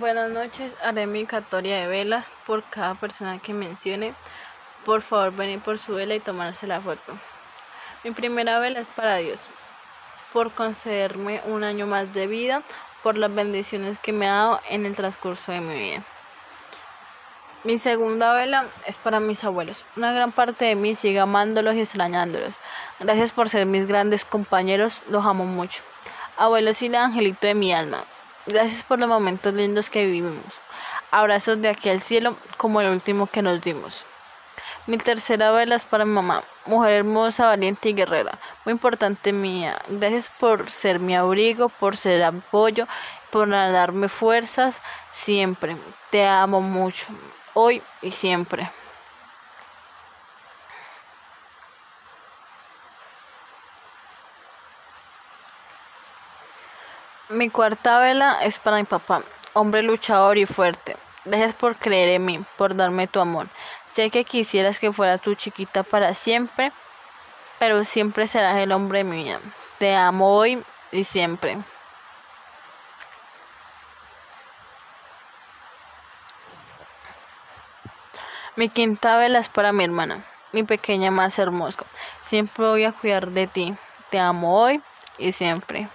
Buenas noches, haré mi catoria de velas por cada persona que mencione. Por favor, venir por su vela y tomarse la foto. Mi primera vela es para Dios, por concederme un año más de vida, por las bendiciones que me ha dado en el transcurso de mi vida. Mi segunda vela es para mis abuelos. Una gran parte de mí sigue amándolos y extrañándolos. Gracias por ser mis grandes compañeros, los amo mucho. Abuelos y el angelito de mi alma. Gracias por los momentos lindos que vivimos. Abrazos de aquí al cielo como el último que nos dimos. Mi tercera vela es para mi mamá, mujer hermosa, valiente y guerrera, muy importante mía. Gracias por ser mi abrigo, por ser apoyo, por darme fuerzas siempre. Te amo mucho, hoy y siempre. Mi cuarta vela es para mi papá, hombre luchador y fuerte. Gracias por creer en mí, por darme tu amor. Sé que quisieras que fuera tu chiquita para siempre, pero siempre serás el hombre de mi vida. Te amo hoy y siempre. Mi quinta vela es para mi hermana, mi pequeña más hermosa. Siempre voy a cuidar de ti. Te amo hoy y siempre.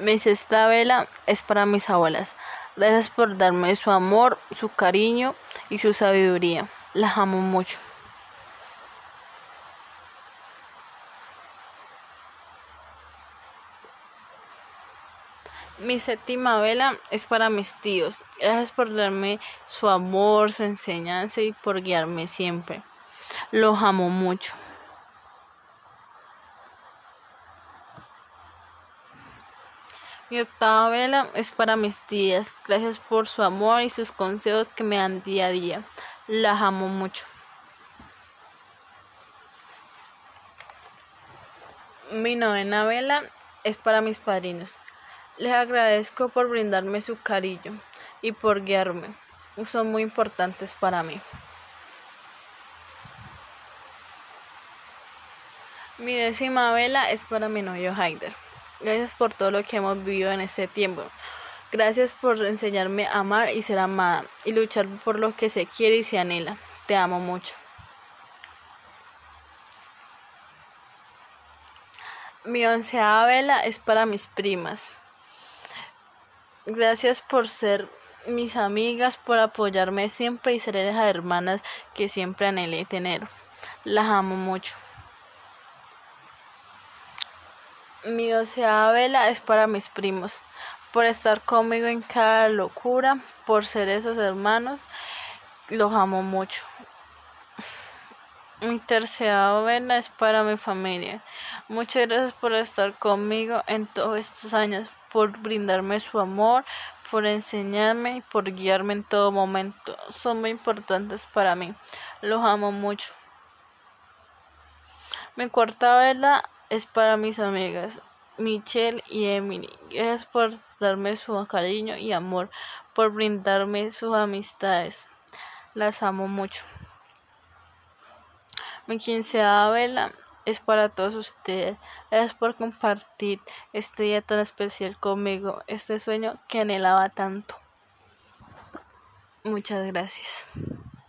Mi sexta vela es para mis abuelas. Gracias por darme su amor, su cariño y su sabiduría. Las amo mucho. Mi séptima vela es para mis tíos. Gracias por darme su amor, su enseñanza y por guiarme siempre. Los amo mucho. Mi octava vela es para mis tías. Gracias por su amor y sus consejos que me dan día a día. Las amo mucho. Mi novena vela es para mis padrinos. Les agradezco por brindarme su cariño y por guiarme. Son muy importantes para mí. Mi décima vela es para mi novio Haider. Gracias por todo lo que hemos vivido en este tiempo. Gracias por enseñarme a amar y ser amada y luchar por lo que se quiere y se anhela. Te amo mucho. Mi onceava vela es para mis primas. Gracias por ser mis amigas, por apoyarme siempre y ser esas hermanas que siempre anhelé tener. Las amo mucho. Mi doceava vela es para mis primos, por estar conmigo en cada locura, por ser esos hermanos, los amo mucho. Mi tercera vela es para mi familia. Muchas gracias por estar conmigo en todos estos años, por brindarme su amor, por enseñarme y por guiarme en todo momento. Son muy importantes para mí. Los amo mucho. Mi cuarta vela es para mis amigas Michelle y Emily. Gracias por darme su cariño y amor, por brindarme sus amistades. Las amo mucho. Mi quinceava vela es para todos ustedes. Gracias por compartir este día tan especial conmigo, este sueño que anhelaba tanto. Muchas gracias.